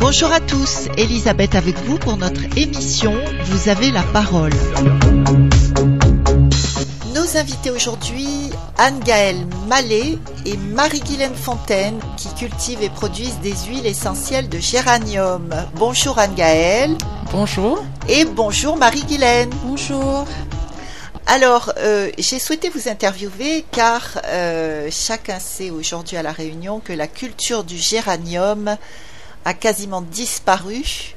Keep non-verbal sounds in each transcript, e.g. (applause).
Bonjour à tous, Elisabeth avec vous pour notre émission Vous avez la parole. Nos invités aujourd'hui, Anne-Gaëlle Mallet et Marie-Guylaine Fontaine qui cultivent et produisent des huiles essentielles de géranium. Bonjour Anne-Gaëlle. Bonjour. Et bonjour Marie-Guylaine. Bonjour. Alors, euh, j'ai souhaité vous interviewer car euh, chacun sait aujourd'hui à La Réunion que la culture du géranium a quasiment disparu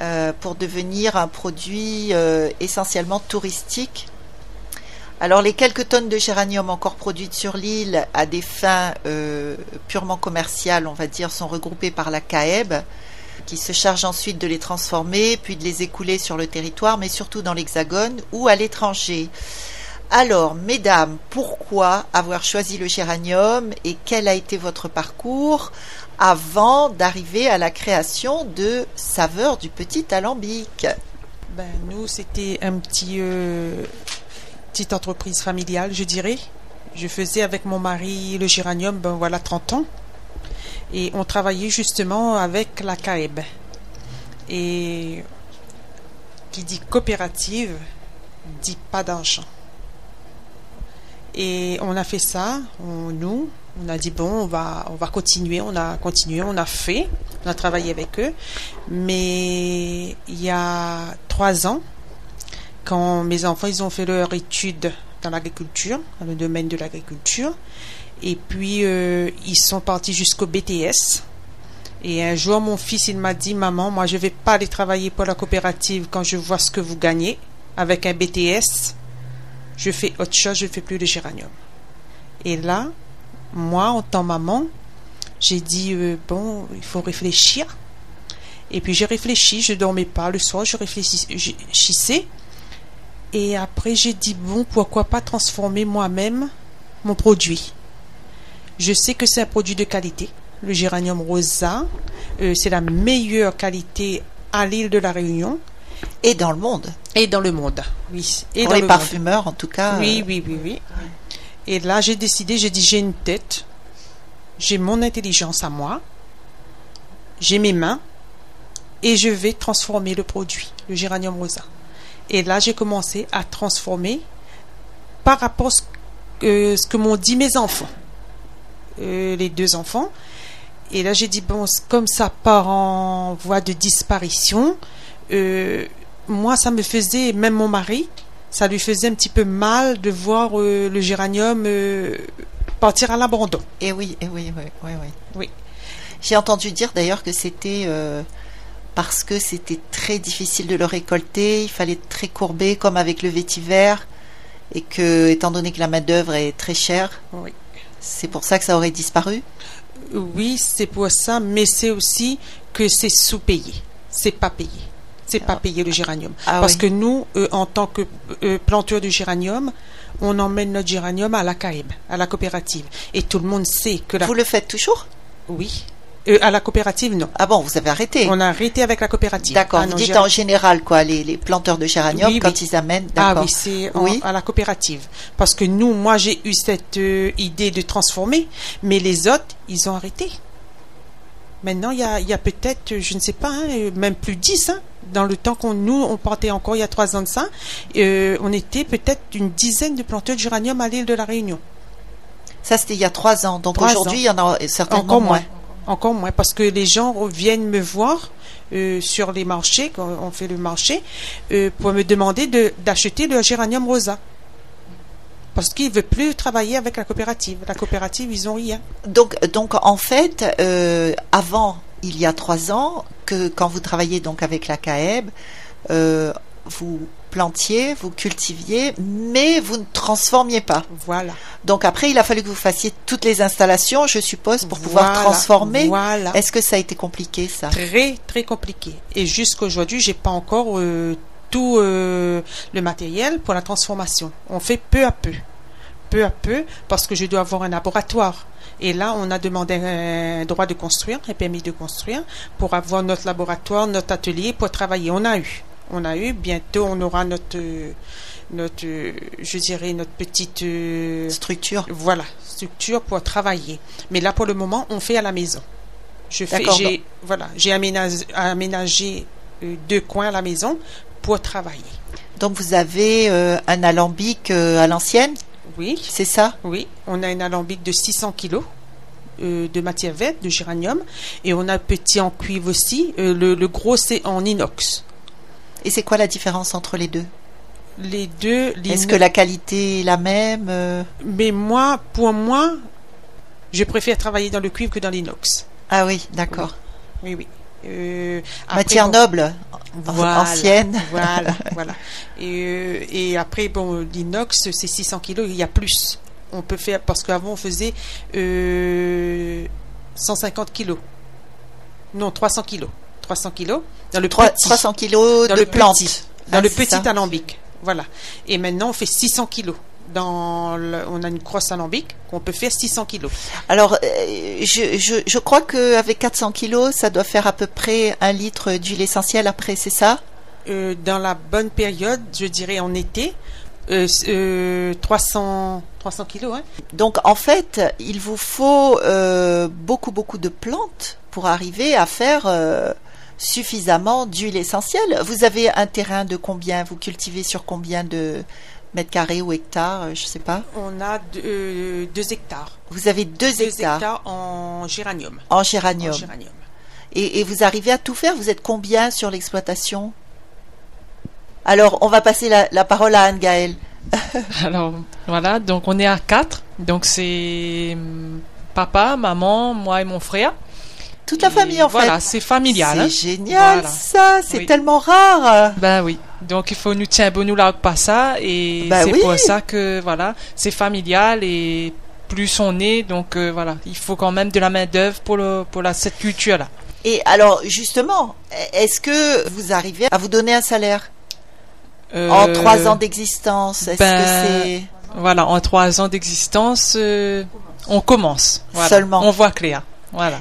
euh, pour devenir un produit euh, essentiellement touristique. Alors les quelques tonnes de géranium encore produites sur l'île à des fins euh, purement commerciales, on va dire, sont regroupées par la CAEB, qui se charge ensuite de les transformer, puis de les écouler sur le territoire, mais surtout dans l'Hexagone ou à l'étranger. Alors, mesdames, pourquoi avoir choisi le géranium et quel a été votre parcours avant d'arriver à la création de Saveur du Petit Alambic? Ben, nous, c'était un petit, euh, petite entreprise familiale, je dirais. Je faisais avec mon mari le géranium, ben voilà, 30 ans. Et on travaillait justement avec la CAEB. Et qui dit coopérative, dit pas d'argent. Et on a fait ça, on- nous, on a dit bon, on va, on va continuer, on a continué, on a fait, on a travaillé avec eux. Mais il y a trois ans, quand mes enfants ils ont fait leur étude dans l'agriculture, dans le domaine de l'agriculture, et puis euh, ils sont partis jusqu'au BTS. Et un jour, mon fils, il m'a dit, maman, moi, je vais pas aller travailler pour la coopérative quand je vois ce que vous gagnez avec un BTS. Je fais autre chose, je fais plus de géranium. Et là, moi, en tant maman, j'ai dit, euh, bon, il faut réfléchir. Et puis j'ai réfléchi, je dormais pas le soir, je réfléchissais. Et après, j'ai dit, bon, pourquoi pas transformer moi-même mon produit? Je sais que c'est un produit de qualité. Le géranium rosa, euh, c'est la meilleure qualité à l'île de la Réunion Et dans le monde, et dans le monde. Oui, et pour dans les le monde. parfumeurs en tout cas. Oui, euh, oui, oui, oui. Et là, j'ai décidé, j'ai dit, j'ai une tête, j'ai mon intelligence à moi, j'ai mes mains, et je vais transformer le produit, le géranium rosa. Et là, j'ai commencé à transformer par rapport à ce que, ce que m'ont dit mes enfants, Euh, les deux enfants. Et là, j'ai dit, bon, comme ça part en voie de disparition, euh, moi, ça me faisait, même mon mari, ça lui faisait un petit peu mal de voir euh, le géranium partir à l'abandon. Et oui, et oui, oui, oui, oui. Oui. J'ai entendu dire d'ailleurs que c'était parce que c'était très difficile de le récolter, il fallait être très courbé comme avec le vétiver, et que, étant donné que la main-d'œuvre est très chère, Oui. C'est pour ça que ça aurait disparu? Oui, c'est pour ça, mais c'est aussi que c'est sous-payé. C'est pas payé. C'est pas payé le géranium. Ah Parce oui. que nous, euh, en tant que euh, planteurs de géranium, on emmène notre géranium à la CAEB, à la coopérative. Et tout le monde sait que la... Vous le faites toujours? Oui. Euh, à la coopérative, non. Ah bon, vous avez arrêté On a arrêté avec la coopérative. D'accord, Ah vous non, dites en général, quoi, les, les planteurs de géranium, Oui, quand oui. ils amènent, Ah oui, c'est Oui. à la coopérative. Parce que nous, moi, j'ai eu cette euh, idée de transformer, mais les autres, ils ont arrêté. Maintenant, il y a, il y a peut-être, je ne sais pas, hein, euh, même plus 10, hein, dans le temps qu'on nous, on partait encore il y a trois ans de ça, euh, on était peut-être une dizaine de planteurs de géranium à l'île de la Réunion. Ça, c'était il y a trois ans. Donc aujourd'hui, il y en a certainement Encore moins. moins. Encore moins, parce que les gens viennent me voir euh, sur les marchés, quand on fait le marché, euh, pour me demander de- d'acheter le géranium rosa. Parce qu'ils ne veulent plus travailler avec la coopérative. La coopérative, ils ont rien. Donc, donc en fait, euh, avant, il y a trois ans, que quand vous travailliez donc avec la CAEB, vous plantiez, vous cultiviez, mais vous ne transformiez pas. Voilà. Donc après, il a fallu que vous fassiez toutes les installations, je suppose, pour pouvoir Voilà. transformer. Voilà. Est-ce que ça a été compliqué, ça? Très, très compliqué. Et jusqu'aujourd'hui, j'ai pas encore euh, tout euh, le matériel pour la transformation. On fait peu à peu. Peu à peu, parce que je dois avoir un laboratoire. Et là, on a demandé un droit de construire, un permis de construire, pour avoir notre laboratoire, notre atelier, pour travailler. On a eu. On a eu. Bientôt, on aura notre, notre, je dirais, notre petite euh, structure. Voilà, structure pour travailler. Mais là, pour le moment, on fait à la maison. Je fais, j'ai, voilà, j'ai aménagé, aménagé euh, deux coins à la maison pour travailler. Donc vous avez euh, un alambic à l'ancienne? Oui. C'est ça? Oui. On a un alambic de 600 kilos. de matière verte, de géranium, et on a petit en cuivre aussi. le, le gros c'est en inox. Et c'est quoi la différence entre les deux? Les deux. Est-ce que la qualité est la même euh? Mais moi, pour moi, je préfère travailler dans le cuivre que dans l'inox. Ah oui, d'accord. Oui, oui. Euh, Matière noble, ancienne. Voilà, (laughs) voilà. Et, euh, et après, bon, l'inox, c'est 600 kilos, il y a plus. On peut faire, parce qu'avant, on faisait 150 kilos. Non, 300 kilos. 300 kilos dans le 300 kilos de plantes dans le petit ah, alambic. Voilà. Et maintenant, on fait 600 kilos. Dans on a une crosse alambic qu'on peut faire 600 kilos. Alors, euh, je, je, je, crois qu'avec 400 kilos, ça doit faire à peu près un litre d'huile essentielle après, c'est ça? Euh, Dans la bonne période, je dirais en été, euh, 300, 300 kilos. Hein. Donc, en fait, il vous faut beaucoup, beaucoup de plantes pour arriver à faire suffisamment d'huile essentielle. Vous avez un terrain de combien? Vous cultivez sur combien de mètres carrés ou hectares? Euh, Je ne sais pas. On a deux, euh, hectares. Vous avez deux, hectares. en géranium. En géranium. Et, vous arrivez à tout faire? Vous êtes combien sur l'exploitation? Alors, on va passer la, parole à Anne-Gaëlle. (laughs) Alors, voilà, donc on est à quatre. Donc c'est hum, papa, maman, moi et mon frère. Toute la famille en fait. Voilà, c'est familial. C'est hein. génial ça, c'est tellement rare. Ben oui. Donc il faut nous tiens bon nous là pas ça et ben c'est pour ça que voilà, c'est familial et plus on est donc euh, voilà, il faut quand même de la main d'œuvre pour le pour la cette culture là. Et alors justement, est-ce que vous arrivez à vous donner un salaire euh, en trois ans d'existence? Est-ce ben, que c'est voilà, en trois ans d'existence, euh, on commence. Seulement. On voit clair. Voilà.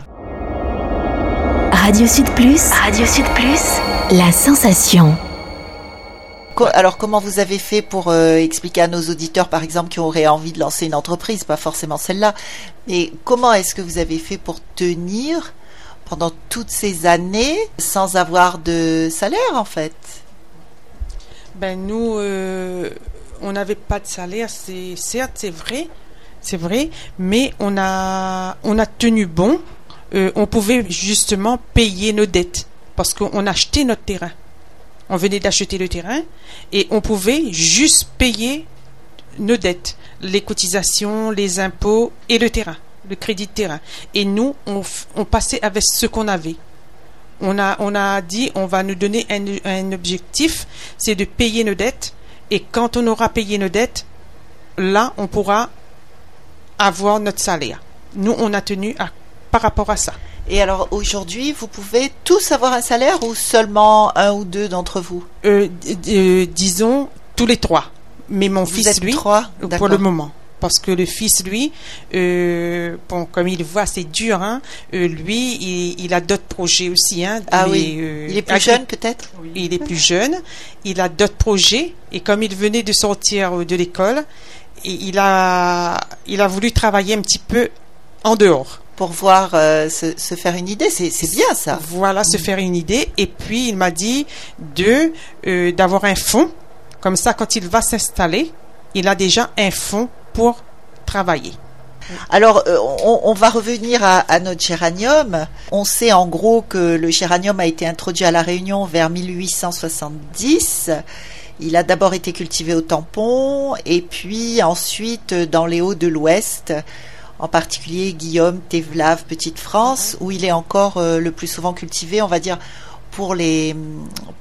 Radio Sud Plus. Radio Sud Plus. La sensation. Alors comment vous avez fait pour euh, expliquer à nos auditeurs, par exemple, qui auraient envie de lancer une entreprise, pas forcément celle-là, mais comment est-ce que vous avez fait pour tenir pendant toutes ces années sans avoir de salaire en fait? Ben nous, euh, on n'avait pas de salaire, c'est certes c'est vrai, c'est vrai, mais on a on a tenu bon euh, on pouvait justement payer nos dettes parce qu'on achetait notre terrain. On venait d'acheter le terrain et on pouvait juste payer nos dettes, les cotisations, les impôts et le terrain, le crédit de terrain. Et nous, on, passait avec ce qu'on avait. On a, on a dit, on va nous donner un, un objectif, c'est de payer nos dettes. Et quand on aura payé nos dettes, là, on pourra avoir notre salaire. Nous, on a tenu à par rapport à ça. Et alors aujourd'hui, vous pouvez tous avoir un salaire ou seulement un ou deux d'entre vous euh, euh, Disons tous les trois. Mais mon fils, lui, trois pour le moment. Parce que le fils, lui, euh, bon, comme il voit, c'est dur. Hein, lui, il, a d'autres projets aussi. Hein, ah oui. il est plus jeune peut-être? Il est plus jeune. Il a d'autres projets. Et comme il venait de sortir de l'école, il a, il a voulu travailler un petit peu en dehors pour voir euh, se, faire une idée. C'est bien ça. Voilà, se faire une idée. Et puis il m'a dit de euh, d'avoir un fonds. Comme ça, quand il va s'installer, il a déjà un fonds pour travailler. Alors, euh, on, va revenir à, notre géranium. On sait en gros que le géranium a été introduit à La Réunion vers 1870. Il a d'abord été cultivé au tampon et puis ensuite dans les hauts de l'Ouest en particulier Guillaume, Thévlave, Petite France, où il est encore euh, le plus souvent cultivé, on va dire, pour les,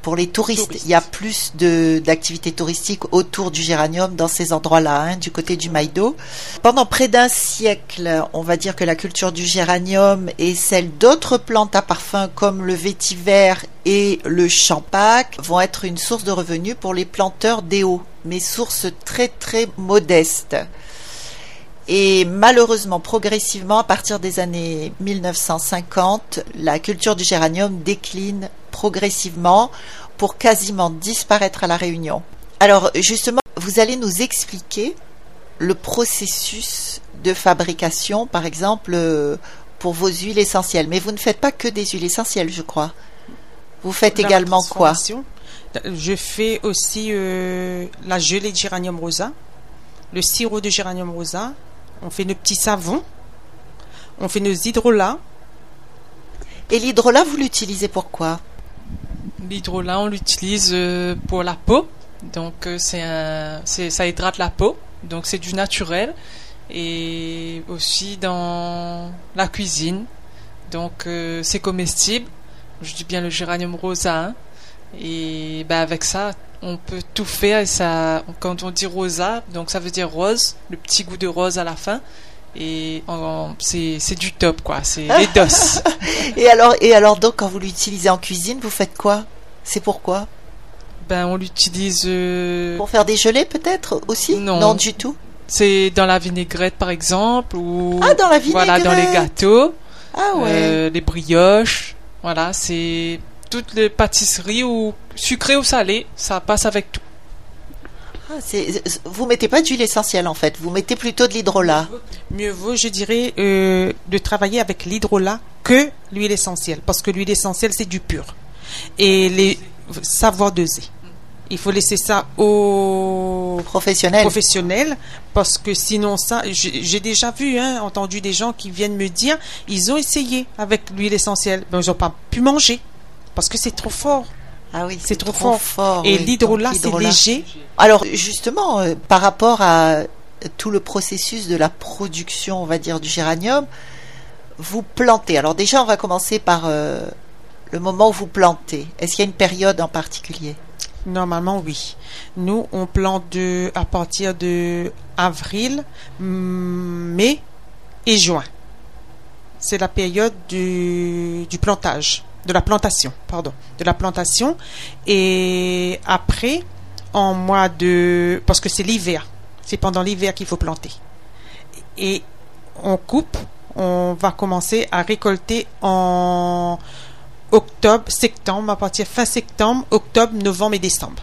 pour les touristes. Il y a plus d'activités touristiques autour du géranium dans ces endroits-là, hein, du côté du Maïdo. Pendant près d'un siècle, on va dire que la culture du géranium et celle d'autres plantes à parfum comme le vétiver et le champagne vont être une source de revenus pour les planteurs d'éo, mais source très très modeste. Et malheureusement, progressivement, à partir des années 1950, la culture du géranium décline progressivement pour quasiment disparaître à la Réunion. Alors justement, vous allez nous expliquer le processus de fabrication, par exemple, euh, pour vos huiles essentielles. Mais vous ne faites pas que des huiles essentielles, je crois. Vous faites également quoi Je fais aussi euh, la gelée de géranium rosa, le sirop de géranium rosa, on fait nos petits savons, on fait nos hydrolats. Et l'hydrolat, vous l'utilisez pour quoi? L'hydrolat, on l'utilise euh, pour la peau. Donc, euh, c'est un, ça hydrate la peau. Donc, c'est du naturel. Et aussi dans la cuisine. Donc, euh, c'est comestible. Je dis bien le géranium rosa. Hein. Et ben, avec ça, on peut tout faire. Et ça, quand on dit rosa, donc ça veut dire rose, le petit goût de rose à la fin. Et c'est du top, quoi. C'est les (laughs) dos. et alors, et alors donc, quand vous l'utilisez en cuisine, vous faites quoi? C'est pourquoi? Ben, on l'utilise euh, pour faire des gelées, peut-être aussi? Non, non du tout? C'est dans la vinaigrette, par exemple, ou ah, dans la vinaigrette. Voilà, dans les gâteaux. Ah ouais. Euh, les brioches. Voilà, c'est toutes les pâtisseries ou sucrées ou salées, ça passe avec tout. Ah, vous mettez pas d'huile essentielle en fait, vous mettez plutôt de l'hydrolat. Mieux vaut, je dirais, euh, de travailler avec l'hydrolat que l'huile essentielle, parce que l'huile essentielle c'est du pur. Et les savoir doser. Il faut laisser ça aux professionnels. professionnels parce que sinon ça, j'ai déjà vu, hein, entendu des gens qui viennent me dire, ils ont essayé avec l'huile essentielle, mais ils n'ont pas pu manger parce que c'est trop fort. Ah oui, c'est trop, fort. Et l'hydrolat, c'est léger. Alors justement, euh, par rapport à tout le processus de la production, on va dire, du géranium, vous plantez. Alors déjà, on va commencer par euh, le moment où vous plantez. Est-ce qu'il y a une période en particulier? Normalement, oui. Nous, on plante de, à partir de avril, mai et juin. C'est la période du plantage de la plantation, pardon, de la plantation. Et après, en mois de, parce que c'est l'hiver, c'est pendant l'hiver qu'il faut planter. Et on coupe, on va commencer à récolter en octobre, septembre, à partir fin septembre, octobre, novembre et décembre.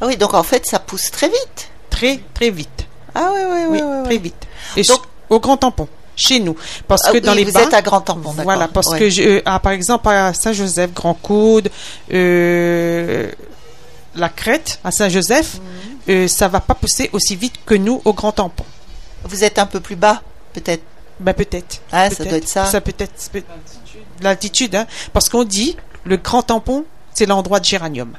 Ah oui, donc en fait, ça pousse très vite. Très, très vite. Ah oui, oui, oui. très vite. Et donc, au grand tampon chez nous. Parce que ah dans les vous êtes à Grand Tampon, Voilà, parce que je, ah, par exemple à Saint-Joseph, Grand Coude, euh, la Crète à Saint-Joseph, mhm. euh, ça va pas pousser aussi vite que nous au Grand Tampon. Vous êtes un peu plus bas, peut-être. Ben peut-être. Ah, ça doit être ça. Ça peut être l'altitude, hein, parce qu'on dit le Grand Tampon, c'est l'endroit de géranium.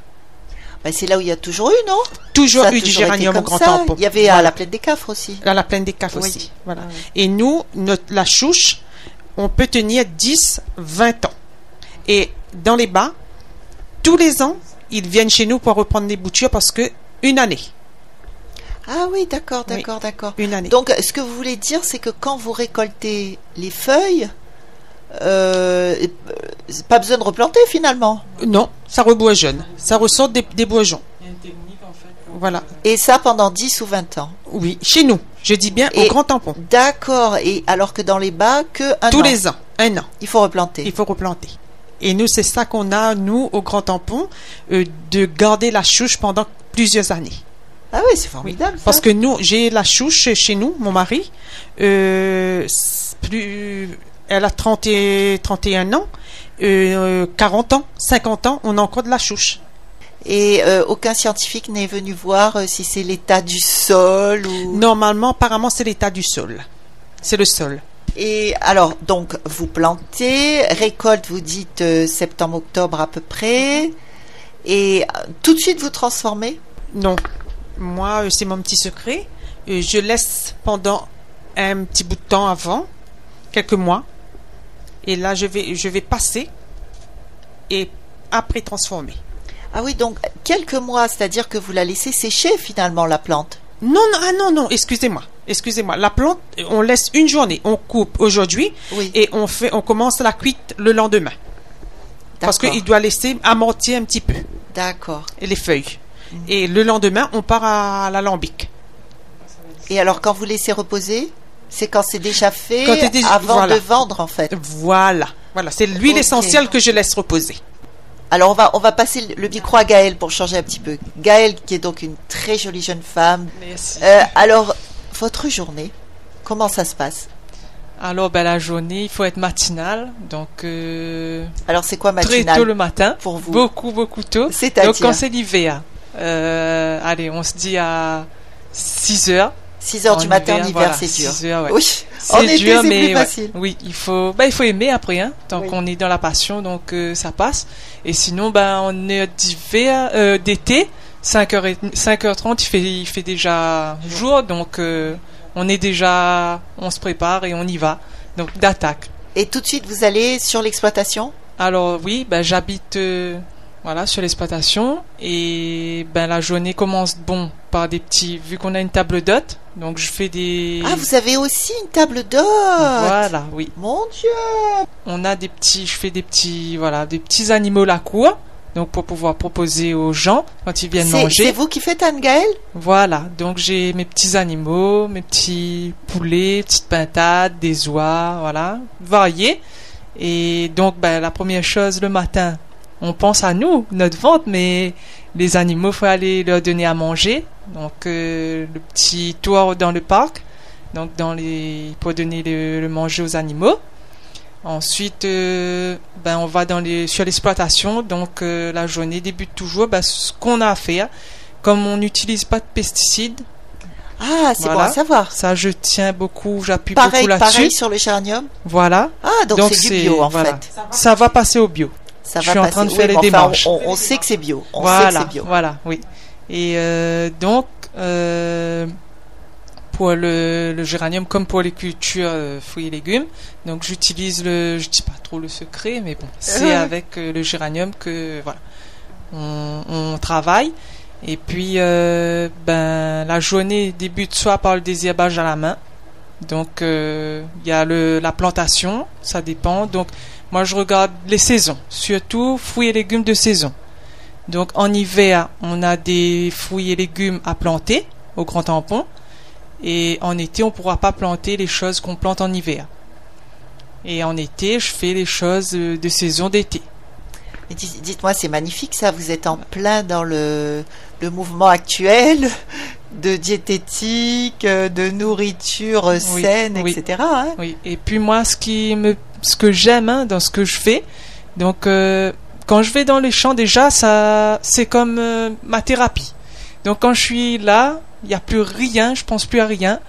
Ben, c'est là où il y a toujours eu, non? Toujours eu du géranium au grand tampon. Il y avait à la plaine des Cafres aussi. À la plaine des Cafres aussi. Voilà. Et nous, notre, la chouche, on peut tenir 10, 20 ans. Et dans les bas, tous les ans, ils viennent chez nous pour reprendre des boutures parce que une année. Ah oui, d'accord, d'accord, d'accord. Une année. Donc, ce que vous voulez dire, c'est que quand vous récoltez les feuilles, euh, pas besoin de replanter finalement. Non, ça reboit jeune. Ça ressort des, des boisons. Voilà. Et ça pendant 10 ou 20 ans Oui, chez nous. Je dis bien au grand tampon. D'accord. Et alors que dans les bas, que un Tous les ans. Un an. Il faut replanter. Il faut replanter. Et nous, c'est ça qu'on a, nous, au grand tampon, euh, de garder la chouche pendant plusieurs années. Ah oui, c'est formidable. Parce que nous, j'ai la chouche chez nous, mon mari. Euh, plus elle a 30 et, 31 ans, 40 euh, ans, 50 ans, on a encore de la chouche. Et euh, aucun scientifique n'est venu voir euh, si c'est l'état du sol ou... Normalement, apparemment, c'est l'état du sol. C'est le sol. Et alors, donc, vous plantez, récolte, vous dites septembre-octobre à peu près, et tout de suite vous transformez? Non. Moi, c'est mon petit secret. Je laisse pendant un petit bout de temps avant, quelques mois, et là, je vais, je vais passer et après transformer. Ah oui, donc quelques mois, c'est-à-dire que vous la laissez sécher finalement la plante? Non, non, ah non, non, excusez-moi, excusez-moi. La plante, on laisse une journée, on coupe aujourd'hui et on fait, on commence la cuite le lendemain. Parce qu'il doit laisser amortir un petit peu. D'accord. Et les feuilles. Mhm. Et le lendemain, on part à l'alambic. Et alors, quand vous laissez reposer, c'est quand c'est déjà fait, avant de vendre en fait. Voilà, voilà, c'est l'huile essentielle que je laisse reposer. Alors on va on va passer le micro à Gaëlle pour changer un petit peu. Gaëlle qui est donc une très jolie jeune femme. Merci. Euh, alors votre journée, comment ça se passe? Alors ben, la journée, il faut être matinal, donc. Euh, alors c'est quoi matinal Très tôt le matin. Pour vous? Beaucoup beaucoup tôt. C'est-à-dire Donc quand c'est l'hiver, euh, allez, on se dit à 6 heures. 6 heures du matin en hiver, c'est dur. 6 heures, ouais. Oui, c'est dur, mais plus facile. oui, il faut, bah, il faut aimer après, hein, tant qu'on est dans la passion, donc euh, ça passe. Et sinon, ben, on est d'hiver, euh, d'été, 5h, 5h30, il fait, il fait déjà jour, donc euh, on est déjà, on se prépare et on y va. Donc d'attaque. Et tout de suite, vous allez sur l'exploitation? Alors oui, ben, j'habite voilà, sur l'exploitation. Et ben la journée commence bon par des petits, vu qu'on a une table d'hôte, donc je fais des. Ah, vous avez aussi une table d'hôte. Voilà, oui. Mon Dieu. On a des petits, je fais des petits, voilà, des petits animaux la cour. Donc pour pouvoir proposer aux gens quand ils viennent manger. C'est vous qui faites Anne Gaëlle Voilà, donc j'ai mes petits animaux, mes petits poulets, petites pintades, des oies, voilà, variés. Et donc ben, la première chose le matin, on pense à nous, notre ventre, mais les animaux, faut aller leur donner à manger. Donc euh, le petit tour dans le parc, donc dans les pour donner le, manger aux animaux. Ensuite, euh, ben on va dans les sur l'exploitation. Donc euh, la journée débute toujours. Ben, ce qu'on a à faire, comme on n'utilise pas de pesticides. Ah, c'est bon à savoir. Ça, je tiens beaucoup, j'appuie beaucoup là-dessus. Pareil sur le géranium. Voilà. Ah, donc, c'est du bio en fait. Ça va passer au bio je suis en train de faire les démarches. on, sait que c'est bio. On voilà, sait que bio. Voilà, oui. Et euh, donc, euh, pour le, le, géranium, comme pour les cultures euh, fruits et légumes, donc j'utilise le, je dis pas trop le secret, mais bon, c'est avec le géranium que voilà, on, on travaille. Et puis, ben, la journée débute soit par le désherbage à la main. Donc, il y a le, la plantation, ça dépend. Donc, moi, je regarde les saisons, surtout fruits et légumes de saison. Donc, en hiver, on a des fruits et légumes à planter au grand tampon. Et en été, on ne pourra pas planter les choses qu'on plante en hiver. Et en été, je fais les choses de saison d'été. Dites-moi, c'est magnifique ça, vous êtes en plein dans le, le mouvement actuel de diététique, de nourriture saine, etc. Hein. oui, et puis moi, ce qui me ce que j'aime hein, dans ce que je fais. Donc euh, quand je vais dans les champs déjà, ça c'est comme euh, ma thérapie. Donc quand je suis là, il n'y a plus rien, je pense plus à rien.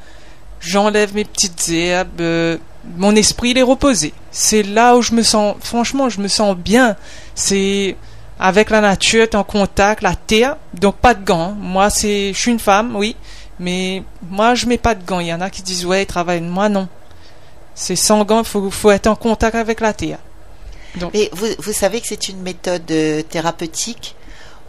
J'enlève mes petites herbes, euh, mon esprit est reposé. C'est là où je me sens, franchement, je me sens bien. C'est avec la nature, en contact, la terre, donc pas de gants. Moi, c'est, je suis une femme, oui, mais moi je mets pas de gants. Il y en a qui disent ouais, ils travaillent. Moi non. C'est sans gants, faut, faut, être en contact avec la terre. Donc. Mais vous, vous savez que c'est une méthode euh, thérapeutique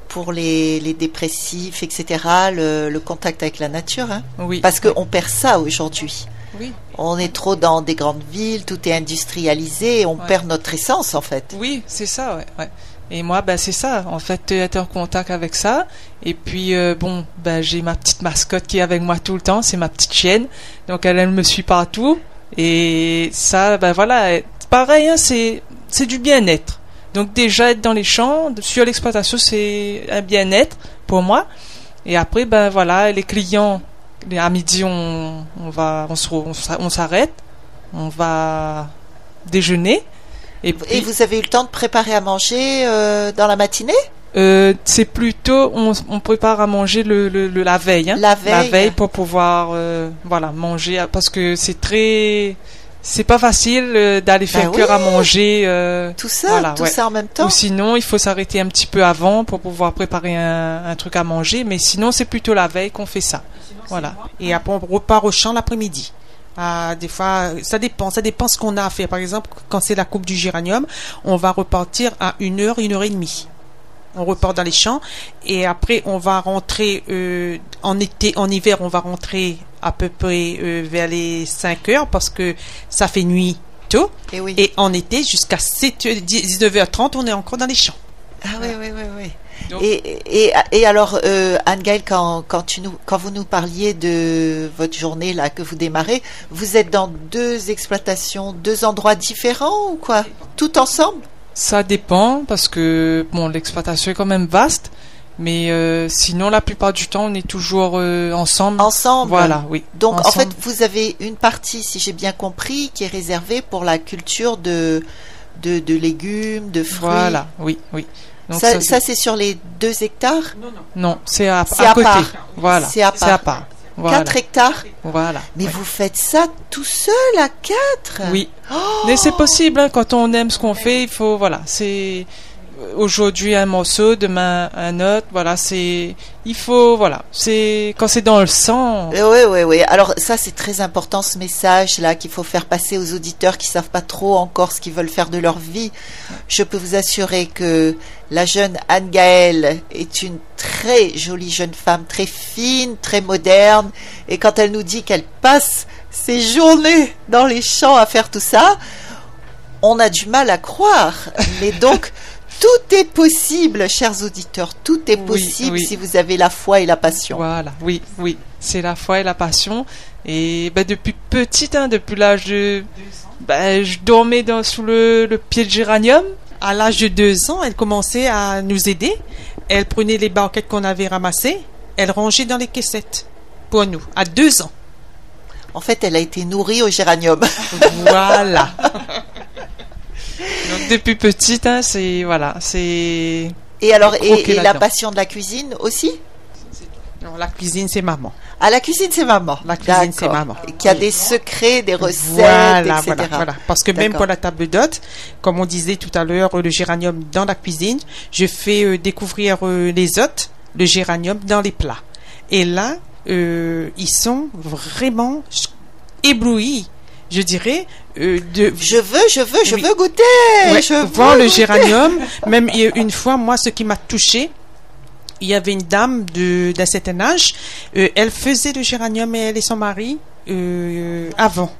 pour les, les dépressifs, etc., le, le, contact avec la nature. Hein oui. Parce qu'on perd ça aujourd'hui. Oui. On est trop dans des grandes villes, tout est industrialisé, et on perd notre essence en fait. Oui, c'est ça, ouais. ouais. Et moi, ben, c'est ça, en fait, être en contact avec ça. Et puis, euh, bon, ben, j'ai ma petite mascotte qui est avec moi tout le temps, c'est ma petite chienne. Donc, elle, elle me suit partout. Et ça, ben voilà, pareil, hein, c'est c'est du bien-être. Donc déjà être dans les champs, sur l'exploitation, c'est un bien-être pour moi. Et après, ben voilà, les clients, à midi, on, on va, on s'arrête, on, va déjeuner. Et, et, vous avez eu le temps de préparer à manger euh, dans la matinée? Euh, c'est plutôt on, on, prépare à manger le, le, la veille, hein, la veille, la veille pour pouvoir euh, voilà manger parce que c'est très c'est pas facile euh, d'aller faire ben à manger euh, tout ça tout ça en même temps. Ou sinon il faut s'arrêter un petit peu avant pour pouvoir préparer un, un truc à manger mais sinon c'est plutôt la veille qu'on fait ça. Voilà. Et après on repart au champ l'après-midi. Ah, des fois, ça dépend, ça dépend ce qu'on a à faire. Par exemple, quand c'est la coupe du géranium, on va repartir à une heure, une heure et demie. On repart dans les champs et après on va rentrer euh, en été en hiver on va rentrer à peu près euh, vers les 5 heures parce que ça fait nuit tôt. Et, oui. et en été jusqu'à 19h30 on est encore dans les champs. Ah oui oui oui oui. Et, et, alors, euh, Anne-Gaëlle, quand, quand, tu nous, quand vous nous parliez de votre journée là que vous démarrez, vous êtes dans deux exploitations, deux endroits différents ou quoi? Tout ensemble? Ça dépend parce que bon, l'exploitation est quand même vaste. Mais euh, sinon, la plupart du temps, on est toujours euh, ensemble. Ensemble. Voilà, oui. Donc, en fait, vous avez une partie, si j'ai bien compris, qui est réservée pour la culture de de, de légumes, de fruits. Voilà, oui, oui ça, ça, c'est sur les deux hectares? Non, non. Non, c'est à, à, côté. Part. Voilà. C'est à part. À part. Voilà. 4 hectares? Voilà. Mais vous faites ça tout seul à 4 Oui. Oh Mais c'est possible, hein, quand on aime ce qu'on fait, il faut, voilà, c'est aujourd'hui un morceau, demain un autre. Voilà, c'est, il faut, voilà, c'est quand c'est dans le sang. Oui, oui, oui. Alors ça, c'est très important ce message là qu'il faut faire passer aux auditeurs qui savent pas trop encore ce qu'ils veulent faire de leur vie. Je peux vous assurer que la jeune Anne Gaëlle est une très jolie jeune femme, très fine, très moderne. Et quand elle nous dit qu'elle passe ses journées dans les champs à faire tout ça, on a du mal à croire. Mais donc (laughs) tout est possible, chers auditeurs. Tout est possible si vous avez la foi et la passion. Voilà, oui, oui. C'est la foi et la passion. Et ben, depuis petite, hein, depuis l'âge de. Ben, je dormais dans, sous le, le pied de géranium. À l'âge de deux ans, elle commençait à nous aider. Elle prenait les barquettes qu'on avait ramassées. Elle rangeait dans les caissettes. Pour nous, à deux ans. En fait, elle a été nourrie au géranium. Voilà. (laughs) (laughs) Depuis petite, hein, c'est voilà, c'est. Et alors, et, la passion de la cuisine aussi? Non, la cuisine c'est maman. Ah, la cuisine c'est maman. La cuisine c'est maman. Qui a des secrets, des recettes, voilà, etc. Voilà, Parce que même pour la table d'hôte, comme on disait tout à l'heure, le géranium dans la cuisine, je fais euh, découvrir euh, les hôtes le géranium dans les plats. Et là, euh, ils sont vraiment éblouis je dirais, euh, de... Je veux, je veux, je veux goûter. je voir le géranium. (laughs) Même une fois, moi, ce qui m'a touché, il y avait une dame d'un certain âge. Euh, elle faisait le géranium et elle et son mari euh, avant.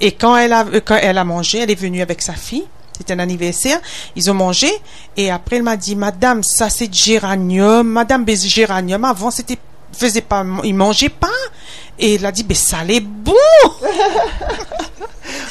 Et quand elle a quand elle a mangé, elle est venue avec sa fille. C'était un anniversaire. Ils ont mangé et après elle m'a dit, Madame, ça c'est géranium. Madame, géranium avant c'était faisait pas, il mangeait pas. Et il a dit, mais ça allait bon (laughs)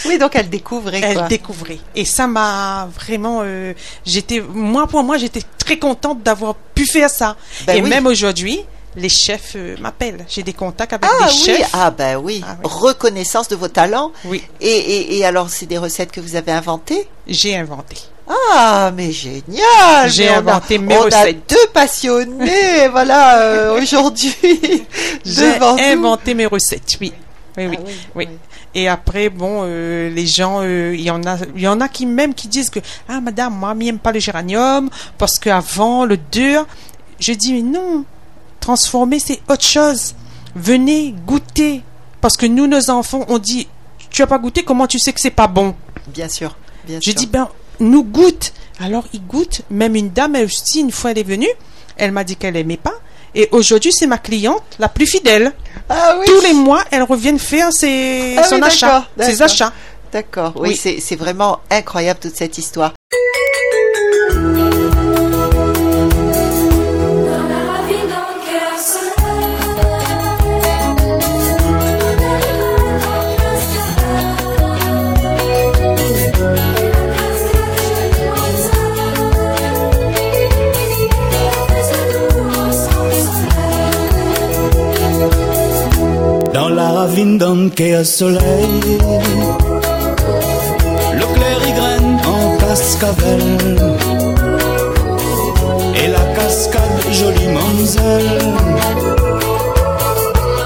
Oui, donc elle découvrait. Elle découvrait. Et ça m'a vraiment. Euh, j'étais, moi pour moi, j'étais très contente d'avoir pu faire ça. Ben et même aujourd'hui, les chefs euh, m'appellent. J'ai des contacts avec ah, des oui. chefs. Ah ben oui. Ah Reconnaissance de vos talents. Oui. Et, et, et alors, c'est des recettes que vous avez inventées? J'ai inventé. Ah, mais génial J'ai inventé mes on recettes. a deux passionnés, (laughs) voilà, euh, aujourd'hui. (laughs) J'ai inventé mes recettes, oui. Oui, oui, ah oui, Et après, bon, euh, les gens, euh, il y en a, il y en a qui même qui disent que ah madame, moi, m'aime pas le géranium parce qu'avant le dur. Je dis mais non, transformer c'est autre chose. Venez goûter parce que nous, nos enfants, on dit tu as pas goûté, comment tu sais que c'est pas bon? Bien sûr. Bien je dis ben nous goûte. Alors il goûte. Même une dame aussi, une fois elle est venue, elle m'a dit qu'elle aimait pas. Et aujourd'hui, c'est ma cliente la plus fidèle. Ah oui. Tous les mois, elle revient faire ses, ah son achat, ses achats. D'accord. Oui, oui. c'est vraiment incroyable toute cette histoire. Ravine à soleil. Le clair graine en cascavelle. Et la cascade, jolie manzelle.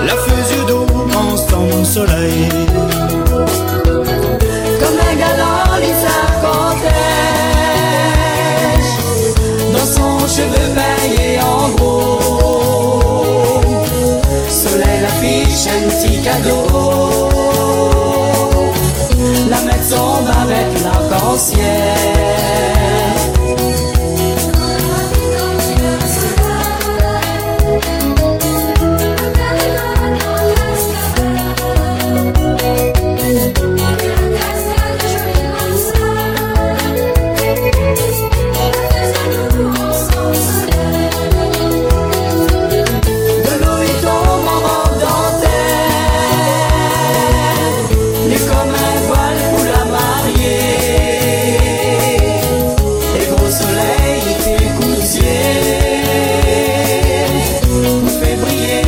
La fusée d'eau en son soleil. La mettre tombe avec l'arc-en-ciel.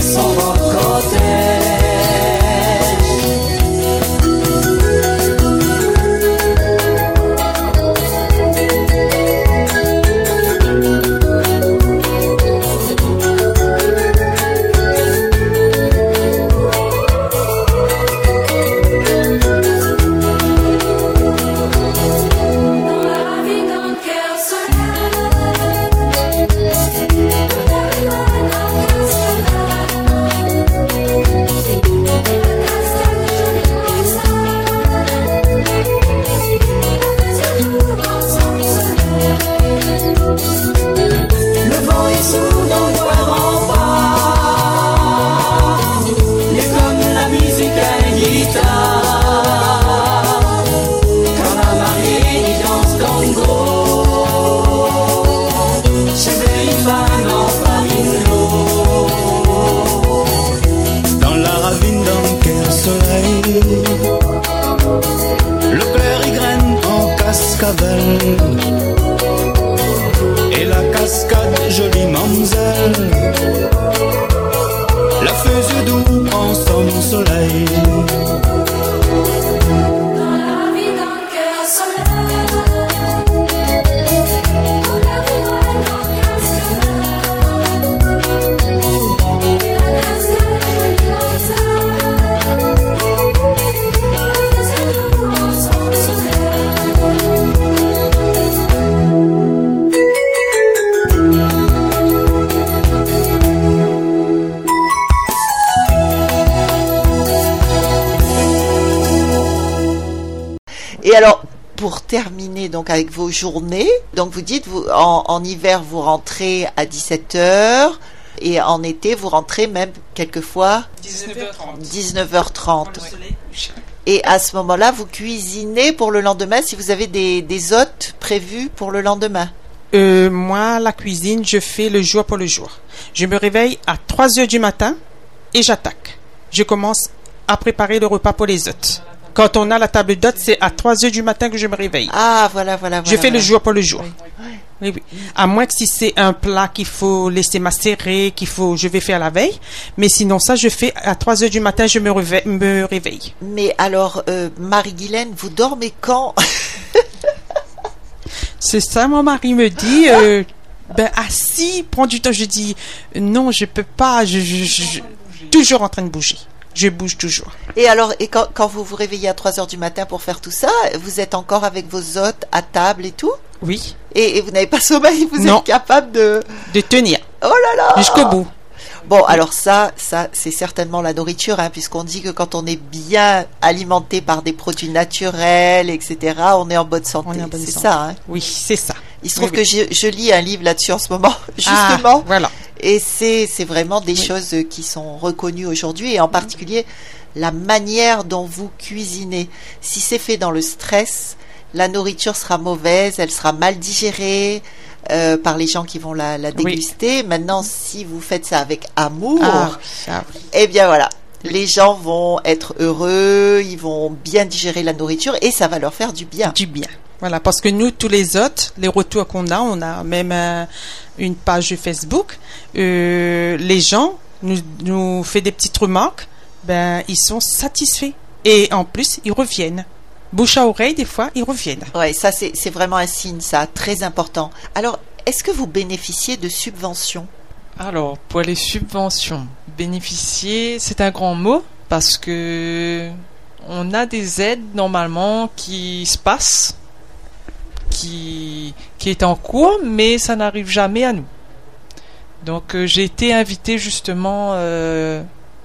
sol. la feu doux en somme soleil. Pour terminer donc avec vos journées, donc vous dites vous en, hiver vous rentrez à 17h et en été vous rentrez même quelquefois 19h30. 19h30. Et à ce moment-là, vous cuisinez pour le lendemain si vous avez des, des hôtes prévus pour le lendemain? Euh, moi, la cuisine, je fais le jour pour le jour. Je me réveille à 3 heures du matin et j'attaque. Je commence à préparer le repas pour les hôtes. Quand on a la table d'hôtes, c'est à 3 heures du matin que je me réveille. Ah, voilà, voilà. je fais le jour pour le jour. Oui, oui. À moins que si c'est un plat qu'il faut laisser macérer, qu'il faut, je vais faire la veille. Mais sinon, ça, je fais à 3 heures du matin, je me, réveille. Mais alors, euh, Marie-Guylaine, vous dormez quand (laughs) C'est ça, mon mari me dit. Euh, ben, assis, prends du temps. Je dis, non, je peux pas. Je, je, toujours en train de bouger je bouge toujours. Et alors, et quand, quand, vous vous réveillez à 3 heures du matin pour faire tout ça, vous êtes encore avec vos hôtes à table et tout? Oui. Et, vous n'avez pas sommeil, vous êtes capable de... De tenir. Oh là là Jusqu'au bout. Bon, alors ça, ça c'est certainement la nourriture, hein, puisqu'on dit que quand on est bien alimenté par des produits naturels, etc., on est en bonne santé. C'est ça. Hein oui, c'est ça. Il se trouve que Je, lis un livre là-dessus en ce moment, (laughs) justement. Ah, voilà. Et c'est vraiment des choses qui sont reconnues aujourd'hui, et en particulier la manière dont vous cuisinez. Si c'est fait dans le stress, la nourriture sera mauvaise, elle sera mal digérée euh, par les gens qui vont la, déguster. Maintenant, si vous faites ça avec amour, ah, eh bien voilà, les gens vont être heureux, ils vont bien digérer la nourriture et ça va leur faire du bien. Du bien. Voilà, parce que nous, tous les autres, les retours qu'on a, on a même euh, une page Facebook, euh, les gens nous, nous font des petites remarques, ben, ils sont satisfaits. Et en plus, ils reviennent bouche à oreille, des fois, ils reviennent. Oui, ça, c'est vraiment un signe, ça, très important. Alors, est-ce que vous bénéficiez de subventions? Alors, pour les subventions, bénéficier, c'est un grand mot parce que on a des aides normalement qui se passent, qui, qui est en cours, mais ça n'arrive jamais à nous. Donc, euh, j'ai été invité justement euh,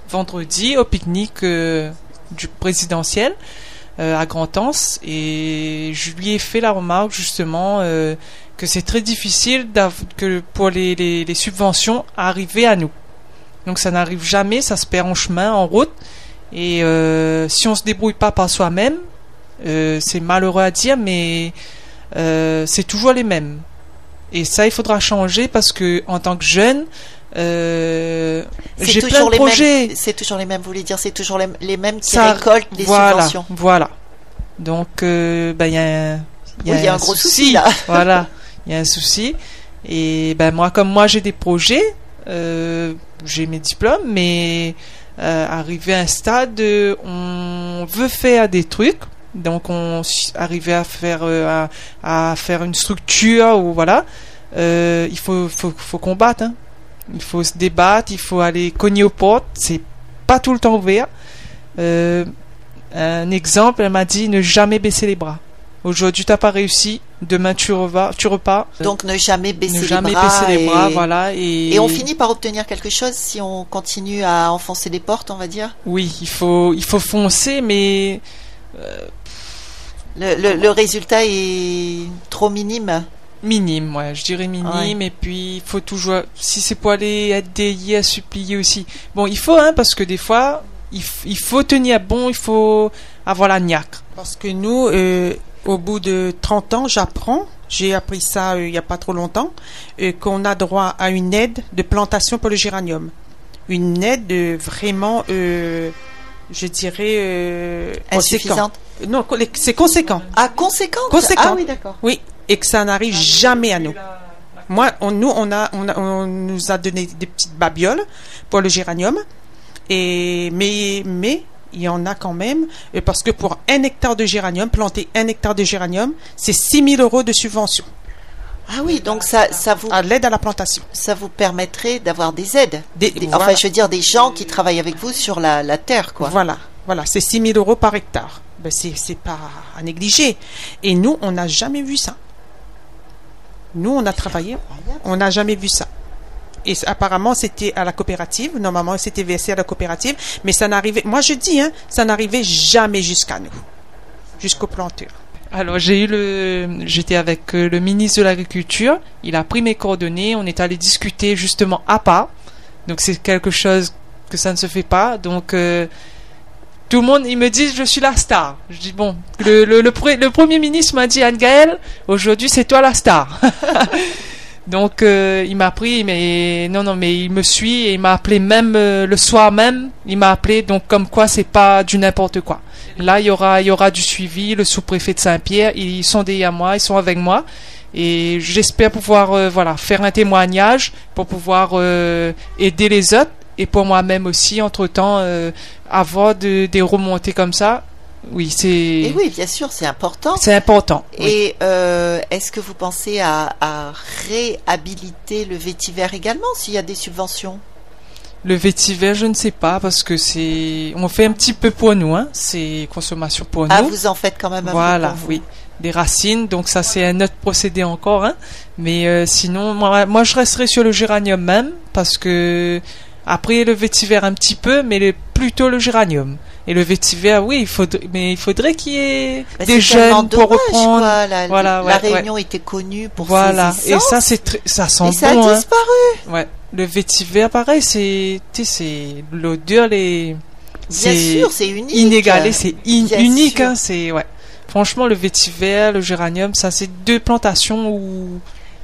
vendredi au pique-nique euh, du présidentiel euh, à Grand-Anse et je lui ai fait la remarque justement euh, que c'est très difficile que pour les, les, subventions arriver à nous. Donc ça n'arrive jamais, ça se perd en chemin, en route. Et euh, si on se débrouille pas par soi-même, c'est malheureux à dire, mais c'est toujours les mêmes. Et ça, il faudra changer parce que en tant que jeune, euh, j'ai plein de projets. C'est toujours les mêmes, vous voulez dire, c'est toujours les, mêmes qui récoltent les subventions. Voilà. Donc, euh, ben, il y a un, y a un, gros souci, là. (laughs) voilà. Il y a un souci. Et ben, moi, comme moi, j'ai des projets, euh, j'ai mes diplômes, mais arrivé à un stade, on veut faire des trucs. Donc, on arrive à faire, à, à, faire une structure ou voilà. il faut, faut, faut combattre. Hein. Il faut se débattre, il faut aller cogner aux portes. C'est pas tout le temps ouvert. Euh, un exemple, elle m'a dit ne jamais baisser les bras. Aujourd'hui, tu n'as pas réussi. Demain, tu, repars. Tu repars. Donc, ne jamais baisser ne jamais les bras. baisser les bras, voilà. Et... on finit par obtenir quelque chose si on continue à enfoncer les portes, on va dire? Oui, il faut, il faut foncer, mais euh, le, résultat est trop minime minime, ouais, je dirais minime. Et puis, il faut toujours, si c'est pour aller à supplier aussi. Bon, il faut, hein, parce que des fois, il, il faut tenir bon, il faut avoir la niaque. Parce que nous, euh, au bout de 30 ans, j'apprends, j'ai appris ça euh, il n'y a pas trop longtemps, euh, qu'on a droit à une aide de plantation pour le géranium. Une aide vraiment, je dirais, insuffisante. Non, c'est conséquent. Ah, conséquent. Conséquent. Ah oui, d'accord. Oui, et que ça n'arrive jamais à nous. Moi, on, nous, on, a, on, nous a donné des petites babioles pour le géranium. Et, mais, mais, il y en a quand même, parce que pour un hectare de géranium, planter un hectare de géranium, c'est 6 000 euros de subvention. Ah oui, donc ça, ça vous. À l'aide à la plantation. Ça vous permettrait d'avoir des aides. Des, Enfin, je veux dire, des gens qui travaillent avec vous sur la, la terre, quoi. Voilà, voilà, c'est 6 000 euros par hectare. Ben, c'est pas à négliger. Et nous, on n'a jamais vu ça. Nous, on a travaillé, on n'a jamais vu ça. Et apparemment, c'était à la coopérative. Normalement, c'était versé à la coopérative. Mais ça n'arrivait, moi je dis, hein, ça n'arrivait jamais jusqu'à nous. Jusqu'aux planteurs. Alors j'ai eu le, j'étais avec euh, le ministre de l'Agriculture. Il a pris mes coordonnées. On est allé discuter justement à pas. Donc c'est quelque chose que ça ne se fait pas. Donc euh, tout le monde, il me dit je suis la star. Je dis bon, le, premier ministre m'a dit Anne Gaëlle, aujourd'hui c'est toi la star. (laughs) Donc euh, il m'a pris, mais non non, mais il me suit et il m'a appelé même euh, le soir même. Il m'a appelé donc comme quoi c'est pas du n'importe quoi. Là il y aura il y aura du suivi. Le sous-préfet de Saint-Pierre, ils sont derrière moi, ils sont avec moi et j'espère pouvoir euh, voilà faire un témoignage pour pouvoir aider les autres et pour moi-même aussi entre temps avoir de, des remontées comme ça oui, c'est. Et oui, bien sûr, c'est important. C'est important. Et euh, est-ce que vous pensez à, réhabiliter le vétiver également s'il y a des subventions? Le vétiver, je ne sais pas parce que c'est, on fait un petit peu pour nous, hein. C'est consommation pour ah, nous. Ah, vous en faites quand même un voilà, peu pour oui. Des racines, donc ça c'est un autre procédé encore, hein. Mais euh, sinon, moi, moi, je resterai sur le géranium même parce que après le vétiver un petit peu, mais plutôt le géranium. Et le vétiver, oui, il faudrait, mais il faudrait qu'il y ait bah, des jeunes pour reprendre. La, voilà, la Réunion était connue pour voilà. Ses et ça, c'est ça sent et ça a hein. disparu. Ouais. Le vétiver, pareil, c'est, c'est l'odeur, les. Bien sûr, c'est unique. Inégalé, c'est unique, hein, c'est ouais. Franchement, le vétiver, le géranium, ça, c'est deux plantations où.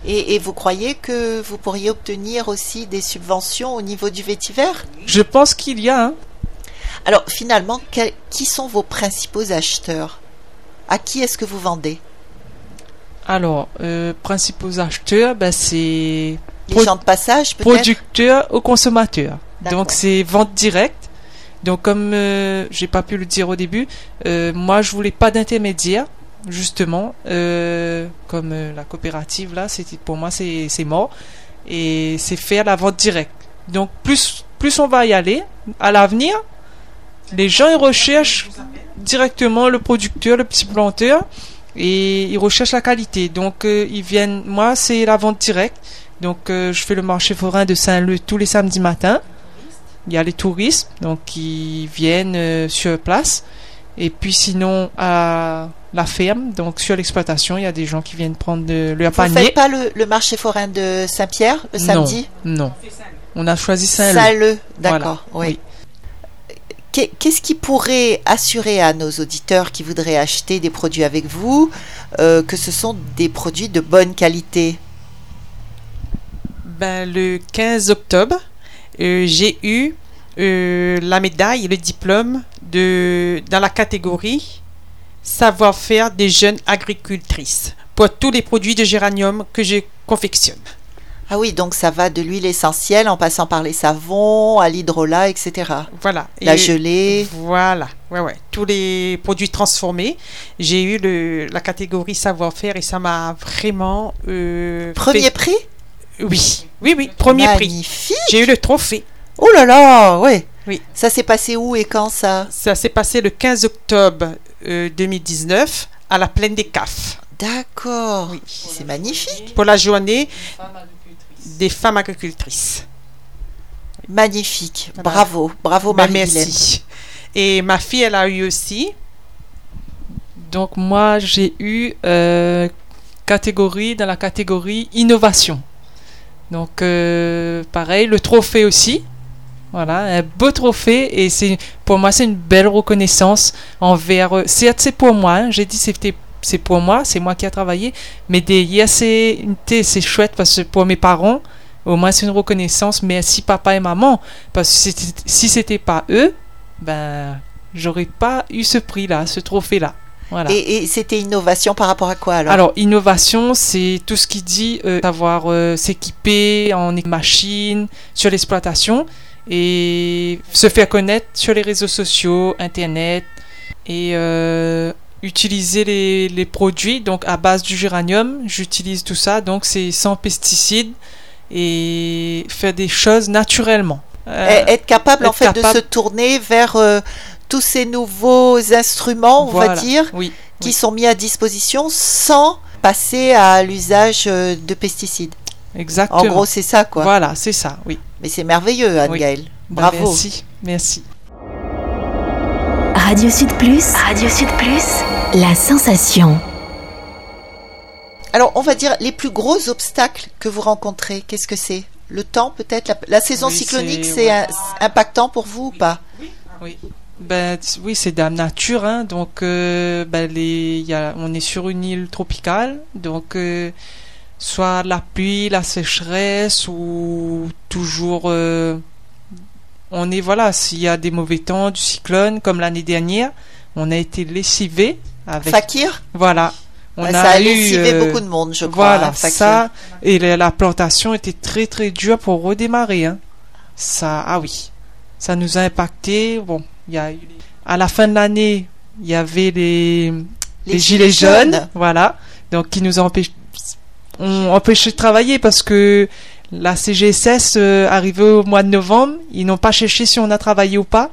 Et, et, vous croyez que vous pourriez obtenir aussi des subventions au niveau du vétiver? Je pense qu'il y a. Hein. Alors finalement, qui sont vos principaux acheteurs? À qui est-ce que vous vendez? Alors, euh, principaux acheteurs, ben, c'est... Les gens de passage peut-être? Producteurs aux consommateurs. Donc c'est vente directe. Donc comme euh, j'ai pas pu le dire au début, euh, moi je voulais pas d'intermédiaire justement comme la coopérative là, c'était pour moi c'est mort et c'est faire la vente directe. Donc plus plus on va y aller à l'avenir, les gens ils recherchent directement le producteur, le petit planteur, et ils recherchent la qualité. Donc euh, ils viennent, moi c'est la vente directe. Donc euh, je fais le marché forain de Saint-Leu tous les samedis matins. Il y a les touristes donc qui viennent euh, sur place. Et puis sinon à la ferme, donc sur l'exploitation, il y a des gens qui viennent prendre de, leur panier. Vous faites pas le, marché forain de Saint-Pierre le samedi Non, On a choisi Saint-Leu. Saint-Leu, d'accord, oui. Qu'est-ce qui pourrait assurer à nos auditeurs qui voudraient acheter des produits avec vous euh, que ce sont des produits de bonne qualité? Ben, Le 15 octobre, euh, j'ai eu euh, la médaille et le diplôme de, dans la catégorie savoir-faire des jeunes agricultrices pour tous les produits de géranium que je confectionne. Ah oui, donc ça va de l'huile essentielle en passant par les savons, à l'hydrolat, etc. Voilà. La gelée. Voilà. Ouais, ouais. Tous les produits transformés. J'ai eu le, la catégorie savoir-faire et ça m'a vraiment. Euh, Premier prix? Oui. Oui, oui. Premier Magnifique. prix. J'ai eu le trophée. Oh là là, ouais. Oui. Ça s'est passé où et quand ça? Ça s'est passé le 15 octobre 2019 euh, à la plaine des CAF. D'accord. Oui. C'est magnifique. Pour la journée des femmes agricultrices. Magnifique. Bravo. Bravo, ben, marie Merci. Et ma fille, elle a eu aussi. Donc, moi, j'ai eu euh, catégorie dans la catégorie innovation. Donc, euh, pareil, le trophée aussi. Voilà, un beau trophée et c'est pour moi c'est une belle reconnaissance envers. Euh, certes, c'est pour moi. Hein. J'ai dit c'était c'est pour moi, c'est moi qui a travaillé. Mais derrière, c'est, c'est chouette parce que pour mes parents, au moins c'est une reconnaissance. Mais si papa et maman, parce que si c'était pas eux, ben, j'aurais pas eu ce prix-là, ce trophée-là. Voilà. Et, c'était innovation par rapport à quoi alors? Alors innovation, c'est tout ce qui dit euh, savoir euh, s'équiper en machines, sur l'exploitation et se faire connaître sur les réseaux sociaux, internet et euh, utiliser les, les, produits donc à base du géranium. J'utilise tout ça, donc c'est sans pesticides et faire des choses naturellement. Euh, être capable en fait de se tourner vers euh, tous ces nouveaux instruments, on va dire, oui, qui sont mis à disposition sans passer à l'usage euh, de pesticides. Exactement. En gros, c'est ça, quoi. Voilà, c'est ça, oui. Mais c'est merveilleux, Anne-Gaëlle. Ben, Bravo. merci, merci. Radio Sud Plus, Radio Sud Plus, la sensation. Alors, on va dire les plus gros obstacles que vous rencontrez, qu'est-ce que c'est? Le temps, peut-être? La, saison cyclonique, c'est impactant pour vous ou pas? Oui. Ben, oui, c'est de la nature, hein. donc euh, ben, les, y a, on est sur une île tropicale, donc euh, soit la pluie, la sécheresse ou toujours euh, on est voilà s'il y a des mauvais temps, du cyclone comme l'année dernière, on a été lessivé avec Fakir? Voilà, on a, ça a lessivé beaucoup de monde, je crois. Voilà, ça et la, plantation était très très dure pour redémarrer. Hein. Ça, ah oui, ça nous a impacté. Bon, il y a à la fin de l'année, il y avait les, les, gilets, jaunes, voilà, donc qui nous ont empêché, ont empêché de travailler parce que la CGSS euh, arrivée au mois de novembre, ils n'ont pas cherché si on a travaillé ou pas,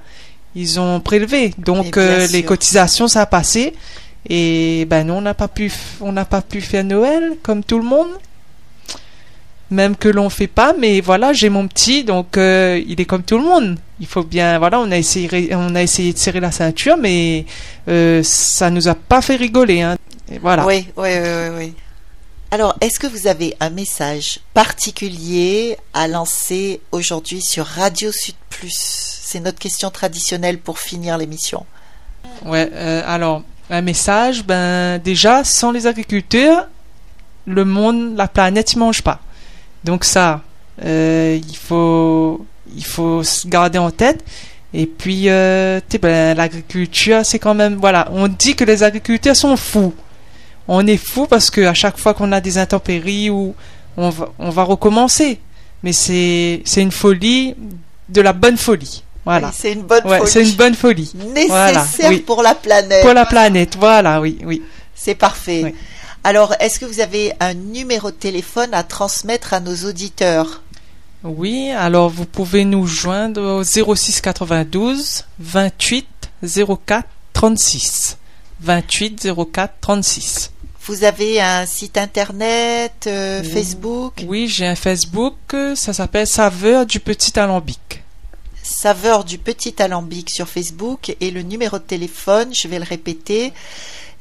ils ont prélevé, donc euh, les cotisations ça a passé et ben nous on n'a pas pu on n'a pas pu faire Noël comme tout le monde même que l'on fait pas, mais voilà, j'ai mon petit, donc euh, il est comme tout le monde. Il faut bien, voilà, on a essayé, on a essayé de serrer la ceinture, mais euh, ça nous a pas fait rigoler, hein. voilà. Oui, oui, oui, oui. Alors, est-ce que vous avez un message particulier à lancer aujourd'hui sur Radio Sud Plus? C'est notre question traditionnelle pour finir l'émission. Ouais, euh, alors un message, ben déjà, sans les agriculteurs, le monde, la planète, ne mange pas. Donc ça, euh, il faut il faut se garder en tête. Et puis, euh, ben, l'agriculture, c'est quand même voilà. On dit que les agriculteurs sont fous. On est fous parce que à chaque fois qu'on a des intempéries ou on va on va recommencer. Mais c'est c'est une folie, de la bonne folie. Voilà. c'est une bonne folie. C'est une bonne folie. Nécessaire pour la planète. Pour la planète, voilà, oui, oui. C'est parfait. Alors, est-ce que vous avez un numéro de téléphone à transmettre à nos auditeurs? Oui, alors vous pouvez nous joindre au 06 92 28 04 36. 28 04 36. Vous avez un site internet, euh, Facebook? Oui, j'ai un Facebook, ça s'appelle Saveur du Petit Alambic. Saveur du Petit Alambic sur Facebook et le numéro de téléphone, je vais le répéter,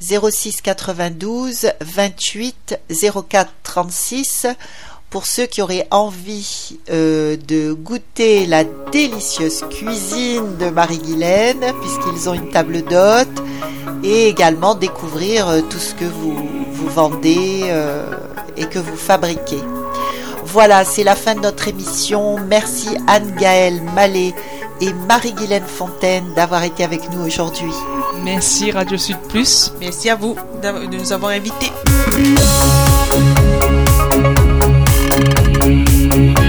06 92 28 04 36 pour ceux qui auraient envie euh, de goûter la délicieuse cuisine de Marie-Guylaine, puisqu'ils ont une table d'hôte, et également découvrir euh, tout ce que vous, vous vendez euh, et que vous fabriquez. Voilà, c'est la fin de notre émission. Merci Anne-Gaëlle Mallet et Marie-Guylaine Fontaine d'avoir été avec nous aujourd'hui. Merci Radio Sud Plus. Merci à vous de nous avoir invités. Thank you.